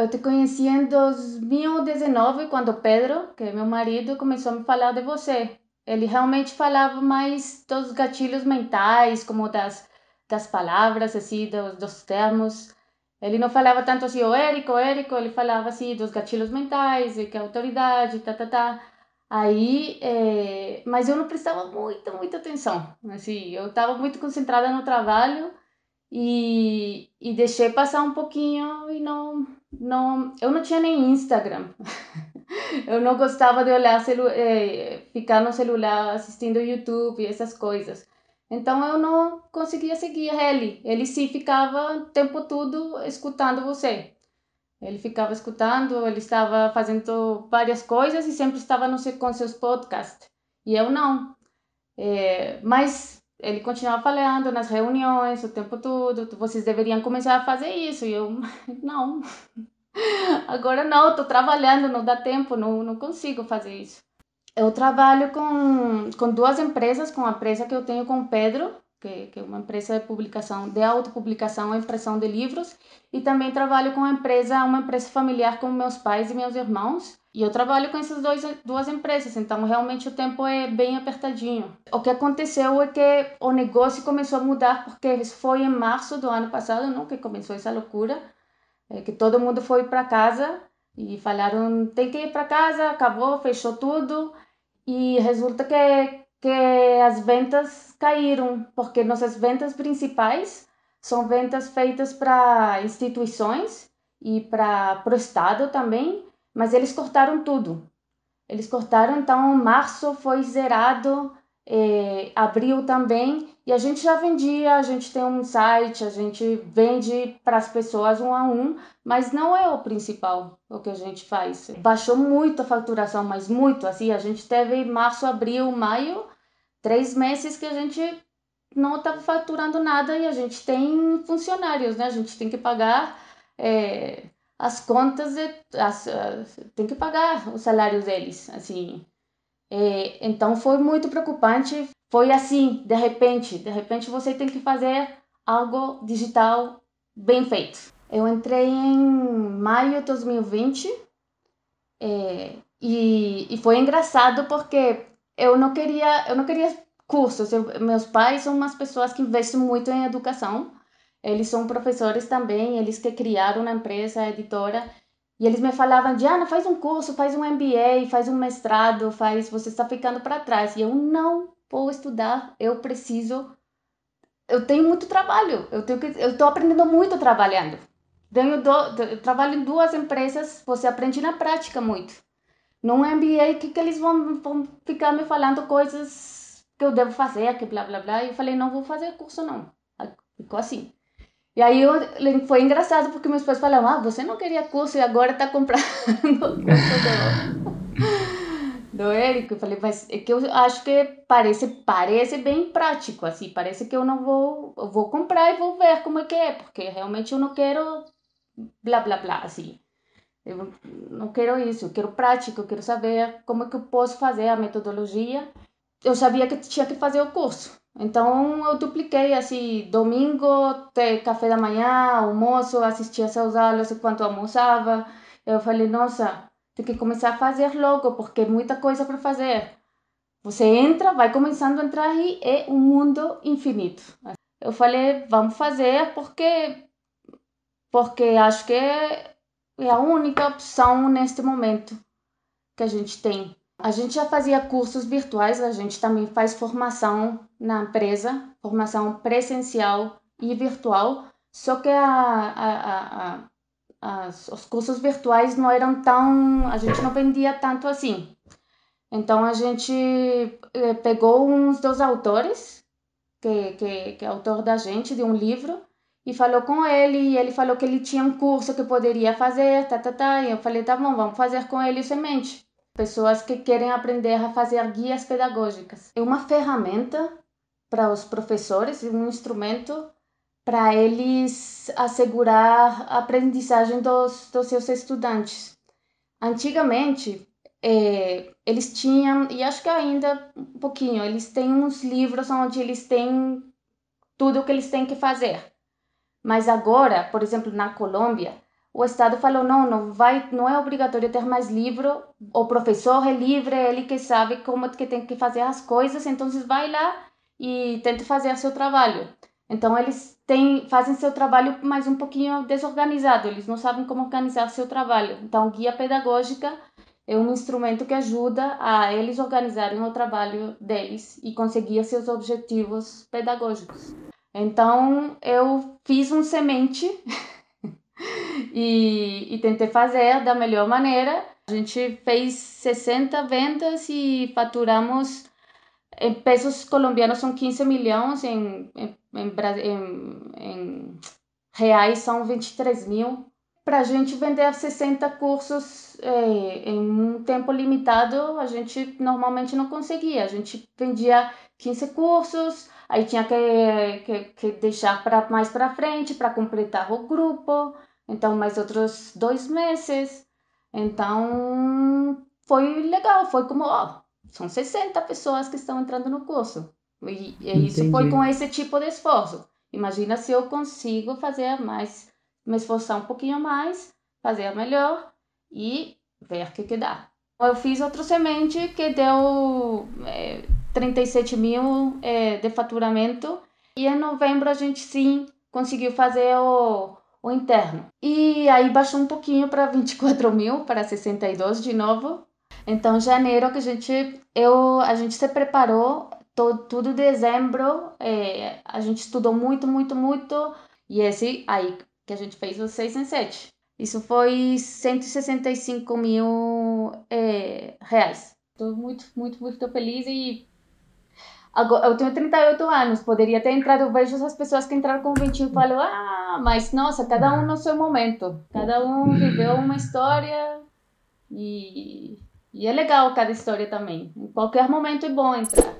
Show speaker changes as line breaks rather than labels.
Eu te conheci em 2019, quando Pedro, que é meu marido, começou a me falar de você. Ele realmente falava mais dos gatilhos mentais, como das, das palavras, assim, dos, dos termos. Ele não falava tanto assim, o Érico, o Érico, ele falava assim dos gatilhos mentais, e que a autoridade, tá, tá, tá. Aí, é... mas eu não prestava muita, muita atenção. Assim, eu estava muito concentrada no trabalho e, e deixei passar um pouquinho e não, não, eu não tinha nem Instagram. eu não gostava de olhar celu é, ficar no celular assistindo YouTube e essas coisas. Então eu não conseguia seguir ele. Ele sim ficava o tempo todo escutando você. Ele ficava escutando, ele estava fazendo várias coisas e sempre estava no com seus podcasts. E eu não. É, mas ele continuava falando nas reuniões o tempo todo, vocês deveriam começar a fazer isso. E eu, não. Agora não, estou trabalhando, não dá tempo, não, não consigo fazer isso. Eu trabalho com, com duas empresas, com a empresa que eu tenho com o Pedro, que, que é uma empresa de publicação, de autopublicação e impressão de livros, e também trabalho com a empresa, uma empresa familiar com meus pais e meus irmãos, e eu trabalho com essas dois, duas empresas, então realmente o tempo é bem apertadinho. O que aconteceu é que o negócio começou a mudar, porque foi em março do ano passado, não, que começou essa loucura, é que todo mundo foi para casa e falaram tem que ir para casa, acabou, fechou tudo, e resulta que, que as ventas caíram, porque nossas ventas principais são ventas feitas para instituições e para o Estado também, mas eles cortaram tudo. Eles cortaram, então março foi zerado, eh, abril também, e a gente já vendia, a gente tem um site, a gente vende para as pessoas um a um, mas não é o principal o que a gente faz. Baixou muito a faturação, mas muito, assim, a gente teve março, abril, maio, três meses que a gente não estava faturando nada e a gente tem funcionários, né? A gente tem que pagar é, as contas as, tem que pagar os salários deles, assim. É, então foi muito preocupante. Foi assim, de repente, de repente você tem que fazer algo digital bem feito. Eu entrei em maio de 2020 é, e, e foi engraçado porque eu não queria, eu não queria cursos. Eu, meus pais são umas pessoas que investem muito em educação eles são professores também, eles que criaram a empresa, editora, e eles me falavam, Diana, faz um curso, faz um MBA, faz um mestrado, faz, você está ficando para trás. E eu não vou estudar, eu preciso, eu tenho muito trabalho, eu tenho que, eu estou aprendendo muito trabalhando. Tenho do, eu trabalho em duas empresas, você aprende na prática muito. Num MBA, que, que eles vão, vão ficar me falando coisas que eu devo fazer, que blá blá blá. E eu falei, não vou fazer curso não. Ficou assim. E aí eu, foi engraçado porque meus pais falaram: Ah, você não queria curso e agora está comprando curso do, do Érico. Eu falei: Mas é que eu acho que parece, parece bem prático, assim. Parece que eu não vou, eu vou comprar e vou ver como é que é, porque realmente eu não quero blá blá blá, assim. Eu não quero isso, eu quero prática, eu quero saber como é que eu posso fazer a metodologia. Eu sabia que tinha que fazer o curso. Então eu dupliquei assim, domingo, ter café da manhã, almoço, assistia seus aulas enquanto almoçava. Eu falei, nossa, tem que começar a fazer logo, porque é muita coisa para fazer. Você entra, vai começando a entrar e é um mundo infinito. Eu falei, vamos fazer porque porque acho que é a única opção neste momento que a gente tem. A gente já fazia cursos virtuais, a gente também faz formação na empresa, formação presencial e virtual, só que a, a, a, os cursos virtuais não eram tão. a gente não vendia tanto assim. Então a gente eh, pegou uns dos autores, que, que, que é autor da gente, de um livro, e falou com ele, e ele falou que ele tinha um curso que poderia fazer, tá, tá, tá, e eu falei, tá bom, vamos fazer com ele semente pessoas que querem aprender a fazer guias pedagógicas. É uma ferramenta para os professores, um instrumento para eles assegurar a aprendizagem dos, dos seus estudantes. Antigamente, é, eles tinham, e acho que ainda um pouquinho, eles têm uns livros onde eles têm tudo o que eles têm que fazer. Mas agora, por exemplo, na Colômbia, o Estado falou: não, não vai, não é obrigatório ter mais livro. O professor é livre, ele que sabe como que tem que fazer as coisas, então vai lá e tenta fazer seu trabalho. Então eles têm, fazem seu trabalho mais um pouquinho desorganizado, eles não sabem como organizar seu trabalho. Então guia pedagógica é um instrumento que ajuda a eles organizarem o trabalho deles e conseguir seus objetivos pedagógicos. Então eu fiz um semente e, e tentei fazer da melhor maneira. A gente fez 60 vendas e faturamos em pesos colombianos são 15 milhões, em, em, em, em reais são 23 mil. Para a gente vender 60 cursos é, em um tempo limitado, a gente normalmente não conseguia. A gente vendia 15 cursos, aí tinha que, que, que deixar para mais para frente para completar o grupo então mais outros dois meses. Então foi legal, foi como, ó, são 60 pessoas que estão entrando no curso. E, e isso foi com esse tipo de esforço. Imagina se eu consigo fazer mais, me esforçar um pouquinho mais, fazer melhor e ver o que, que dá. Eu fiz outro semente que deu é, 37 mil é, de faturamento e em novembro a gente sim conseguiu fazer o, o interno. E aí baixou um pouquinho para 24 mil, para 62 de novo. Então, janeiro que a gente, eu, a gente se preparou, todo, tudo dezembro, é, a gente estudou muito, muito, muito. E esse aí que a gente fez o 6 em 7. Isso foi 165 mil é, reais. Estou muito, muito, muito feliz e Agora, eu tenho 38 anos, poderia ter entrado, eu vejo as pessoas que entraram com 21 e falo, ah, mas nossa, cada um no seu momento, cada um viveu uma história e, e é legal cada história também. Em qualquer momento é bom entrar.